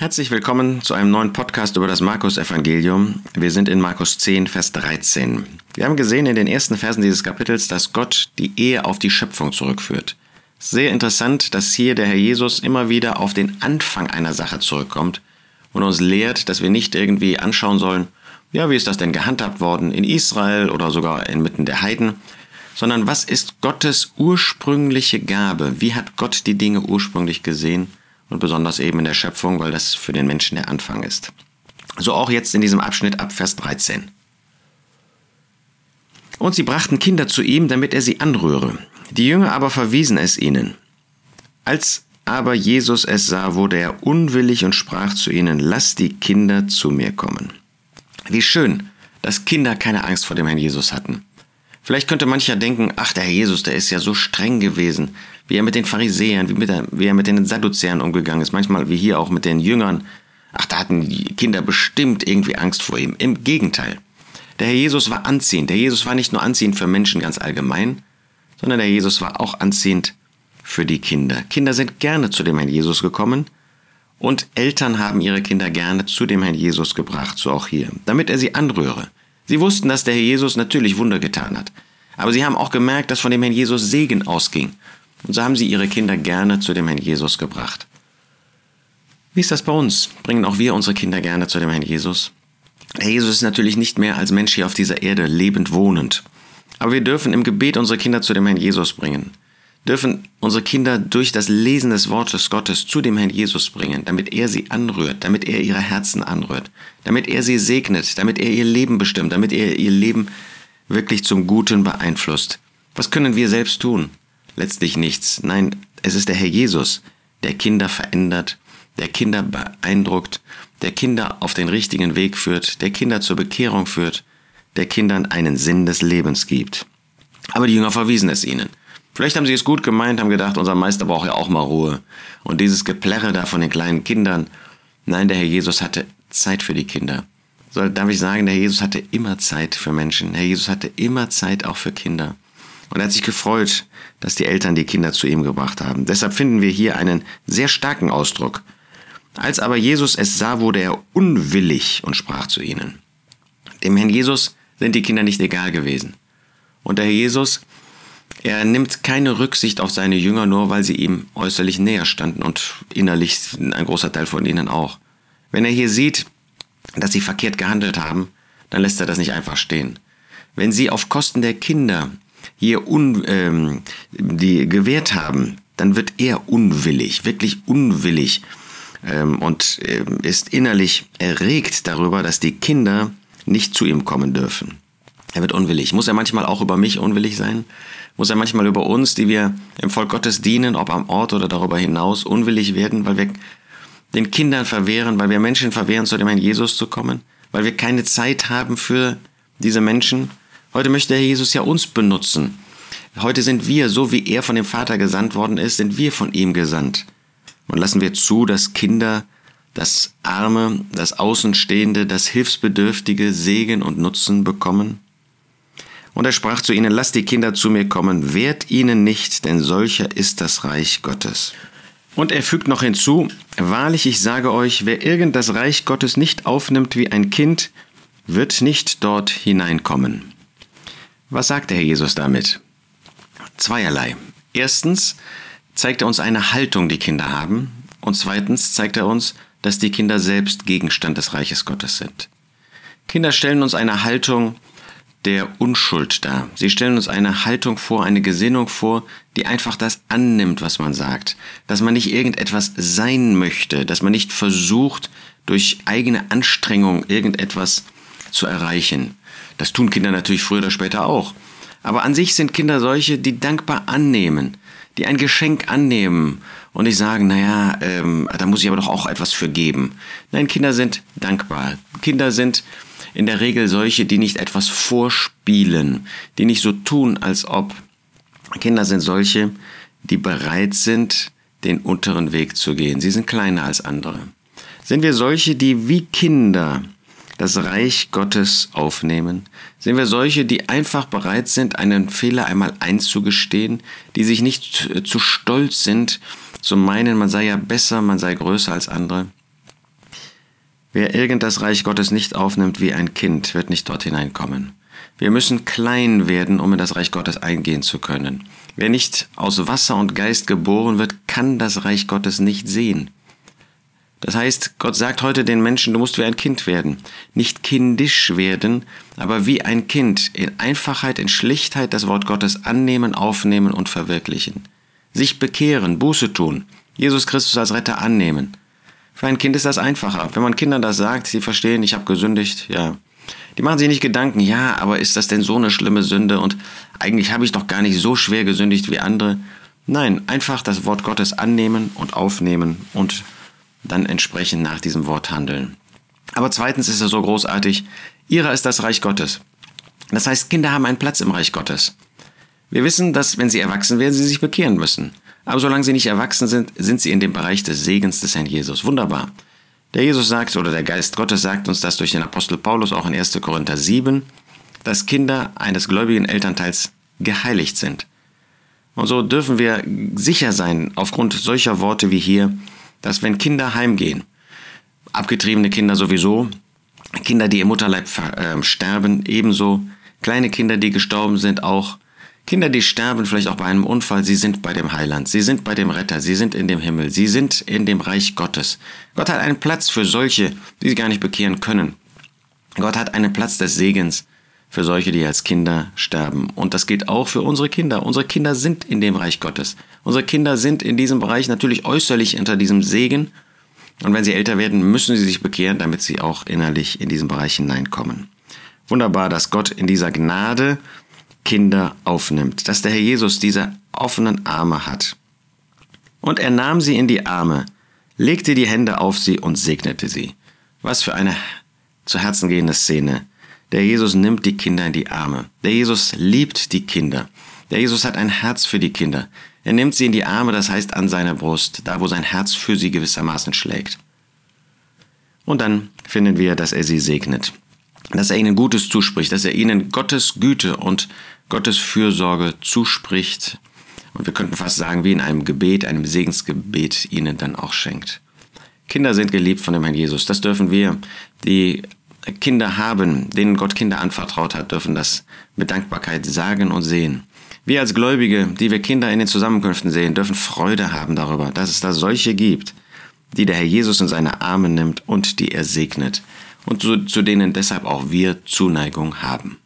Herzlich willkommen zu einem neuen Podcast über das Markus-Evangelium. Wir sind in Markus 10, Vers 13. Wir haben gesehen in den ersten Versen dieses Kapitels, dass Gott die Ehe auf die Schöpfung zurückführt. Sehr interessant, dass hier der Herr Jesus immer wieder auf den Anfang einer Sache zurückkommt und uns lehrt, dass wir nicht irgendwie anschauen sollen, ja, wie ist das denn gehandhabt worden in Israel oder sogar inmitten der Heiden, sondern was ist Gottes ursprüngliche Gabe? Wie hat Gott die Dinge ursprünglich gesehen? Und besonders eben in der Schöpfung, weil das für den Menschen der Anfang ist. So auch jetzt in diesem Abschnitt ab Vers 13. Und sie brachten Kinder zu ihm, damit er sie anrühre. Die Jünger aber verwiesen es ihnen. Als aber Jesus es sah, wurde er unwillig und sprach zu ihnen, lasst die Kinder zu mir kommen. Wie schön, dass Kinder keine Angst vor dem Herrn Jesus hatten. Vielleicht könnte mancher denken, ach, der Herr Jesus, der ist ja so streng gewesen, wie er mit den Pharisäern, wie, mit der, wie er mit den Sadduzäern umgegangen ist, manchmal wie hier auch mit den Jüngern. Ach, da hatten die Kinder bestimmt irgendwie Angst vor ihm. Im Gegenteil. Der Herr Jesus war anziehend. Der Jesus war nicht nur anziehend für Menschen ganz allgemein, sondern der Jesus war auch anziehend für die Kinder. Kinder sind gerne zu dem Herrn Jesus gekommen und Eltern haben ihre Kinder gerne zu dem Herrn Jesus gebracht, so auch hier, damit er sie anrühre. Sie wussten, dass der Herr Jesus natürlich Wunder getan hat. Aber sie haben auch gemerkt, dass von dem Herrn Jesus Segen ausging. Und so haben sie ihre Kinder gerne zu dem Herrn Jesus gebracht. Wie ist das bei uns? Bringen auch wir unsere Kinder gerne zu dem Herrn Jesus? Der Jesus ist natürlich nicht mehr als Mensch hier auf dieser Erde lebend wohnend. Aber wir dürfen im Gebet unsere Kinder zu dem Herrn Jesus bringen. Dürfen unsere Kinder durch das Lesen des Wortes Gottes zu dem Herrn Jesus bringen, damit er sie anrührt, damit er ihre Herzen anrührt, damit er sie segnet, damit er ihr Leben bestimmt, damit er ihr Leben wirklich zum Guten beeinflusst. Was können wir selbst tun? Letztlich nichts. Nein, es ist der Herr Jesus, der Kinder verändert, der Kinder beeindruckt, der Kinder auf den richtigen Weg führt, der Kinder zur Bekehrung führt, der Kindern einen Sinn des Lebens gibt. Aber die Jünger verwiesen es ihnen. Vielleicht haben sie es gut gemeint, haben gedacht, unser Meister braucht ja auch mal Ruhe. Und dieses Geplärre da von den kleinen Kindern. Nein, der Herr Jesus hatte Zeit für die Kinder. So darf ich sagen, der Herr Jesus hatte immer Zeit für Menschen. Der Herr Jesus hatte immer Zeit auch für Kinder. Und er hat sich gefreut, dass die Eltern die Kinder zu ihm gebracht haben. Deshalb finden wir hier einen sehr starken Ausdruck. Als aber Jesus es sah, wurde er unwillig und sprach zu ihnen. Dem Herrn Jesus sind die Kinder nicht egal gewesen. Und der Herr Jesus, er nimmt keine Rücksicht auf seine Jünger, nur weil sie ihm äußerlich näher standen und innerlich ein großer Teil von ihnen auch. Wenn er hier sieht, dass sie verkehrt gehandelt haben, dann lässt er das nicht einfach stehen. Wenn sie auf Kosten der Kinder hier un, ähm, die gewährt haben, dann wird er unwillig, wirklich unwillig ähm, und äh, ist innerlich erregt darüber, dass die Kinder nicht zu ihm kommen dürfen. Er wird unwillig. Muss er manchmal auch über mich unwillig sein? Muss er manchmal über uns, die wir im Volk Gottes dienen, ob am Ort oder darüber hinaus, unwillig werden, weil wir den Kindern verwehren, weil wir Menschen verwehren, zu dem Herrn Jesus zu kommen, weil wir keine Zeit haben für diese Menschen? Heute möchte Herr Jesus ja uns benutzen. Heute sind wir, so wie er von dem Vater gesandt worden ist, sind wir von ihm gesandt. Und lassen wir zu, dass Kinder das Arme, das Außenstehende, das Hilfsbedürftige Segen und Nutzen bekommen? Und er sprach zu ihnen, lasst die Kinder zu mir kommen, wehrt ihnen nicht, denn solcher ist das Reich Gottes. Und er fügt noch hinzu, wahrlich ich sage euch, wer irgend das Reich Gottes nicht aufnimmt wie ein Kind, wird nicht dort hineinkommen. Was sagt der Herr Jesus damit? Zweierlei. Erstens zeigt er uns eine Haltung, die Kinder haben. Und zweitens zeigt er uns, dass die Kinder selbst Gegenstand des Reiches Gottes sind. Kinder stellen uns eine Haltung der Unschuld dar. Sie stellen uns eine Haltung vor, eine Gesinnung vor, die einfach das annimmt, was man sagt. Dass man nicht irgendetwas sein möchte, dass man nicht versucht, durch eigene Anstrengung irgendetwas zu erreichen. Das tun Kinder natürlich früher oder später auch. Aber an sich sind Kinder solche, die dankbar annehmen, die ein Geschenk annehmen und nicht sagen, naja, ähm, da muss ich aber doch auch etwas für geben. Nein, Kinder sind dankbar. Kinder sind in der Regel solche, die nicht etwas vorspielen, die nicht so tun, als ob. Kinder sind solche, die bereit sind, den unteren Weg zu gehen. Sie sind kleiner als andere. Sind wir solche, die wie Kinder das Reich Gottes aufnehmen? Sind wir solche, die einfach bereit sind, einen Fehler einmal einzugestehen, die sich nicht zu stolz sind, zu meinen, man sei ja besser, man sei größer als andere? Wer irgend das Reich Gottes nicht aufnimmt wie ein Kind, wird nicht dort hineinkommen. Wir müssen klein werden, um in das Reich Gottes eingehen zu können. Wer nicht aus Wasser und Geist geboren wird, kann das Reich Gottes nicht sehen. Das heißt, Gott sagt heute den Menschen, du musst wie ein Kind werden. Nicht kindisch werden, aber wie ein Kind in Einfachheit, in Schlichtheit das Wort Gottes annehmen, aufnehmen und verwirklichen. Sich bekehren, Buße tun, Jesus Christus als Retter annehmen. Für ein Kind ist das einfacher. Wenn man Kindern das sagt, sie verstehen, ich habe gesündigt, ja. Die machen sich nicht Gedanken, ja, aber ist das denn so eine schlimme Sünde und eigentlich habe ich doch gar nicht so schwer gesündigt wie andere. Nein, einfach das Wort Gottes annehmen und aufnehmen und dann entsprechend nach diesem Wort handeln. Aber zweitens ist es so großartig, ihrer ist das Reich Gottes. Das heißt, Kinder haben einen Platz im Reich Gottes. Wir wissen, dass wenn sie erwachsen werden, sie sich bekehren müssen. Aber solange sie nicht erwachsen sind, sind sie in dem Bereich des Segens des Herrn Jesus. Wunderbar. Der Jesus sagt, oder der Geist Gottes sagt uns das durch den Apostel Paulus auch in 1. Korinther 7, dass Kinder eines gläubigen Elternteils geheiligt sind. Und so dürfen wir sicher sein, aufgrund solcher Worte wie hier, dass wenn Kinder heimgehen, abgetriebene Kinder sowieso, Kinder, die im Mutterleib äh, sterben, ebenso, kleine Kinder, die gestorben sind, auch, Kinder, die sterben vielleicht auch bei einem Unfall, sie sind bei dem Heiland, sie sind bei dem Retter, sie sind in dem Himmel, sie sind in dem Reich Gottes. Gott hat einen Platz für solche, die sich gar nicht bekehren können. Gott hat einen Platz des Segens für solche, die als Kinder sterben. Und das gilt auch für unsere Kinder. Unsere Kinder sind in dem Reich Gottes. Unsere Kinder sind in diesem Bereich natürlich äußerlich unter diesem Segen. Und wenn sie älter werden, müssen sie sich bekehren, damit sie auch innerlich in diesen Bereich hineinkommen. Wunderbar, dass Gott in dieser Gnade Kinder aufnimmt, dass der Herr Jesus diese offenen Arme hat. Und er nahm sie in die Arme, legte die Hände auf sie und segnete sie. Was für eine zu Herzen gehende Szene. Der Jesus nimmt die Kinder in die Arme. Der Jesus liebt die Kinder. Der Jesus hat ein Herz für die Kinder. Er nimmt sie in die Arme, das heißt an seiner Brust, da wo sein Herz für sie gewissermaßen schlägt. Und dann finden wir, dass er sie segnet, dass er ihnen Gutes zuspricht, dass er ihnen Gottes Güte und Gottes Fürsorge zuspricht. Und wir könnten fast sagen, wie in einem Gebet, einem Segensgebet ihnen dann auch schenkt. Kinder sind geliebt von dem Herrn Jesus. Das dürfen wir, die Kinder haben, denen Gott Kinder anvertraut hat, dürfen das mit Dankbarkeit sagen und sehen. Wir als Gläubige, die wir Kinder in den Zusammenkünften sehen, dürfen Freude haben darüber, dass es da solche gibt, die der Herr Jesus in seine Arme nimmt und die er segnet und zu, denen deshalb auch wir Zuneigung haben.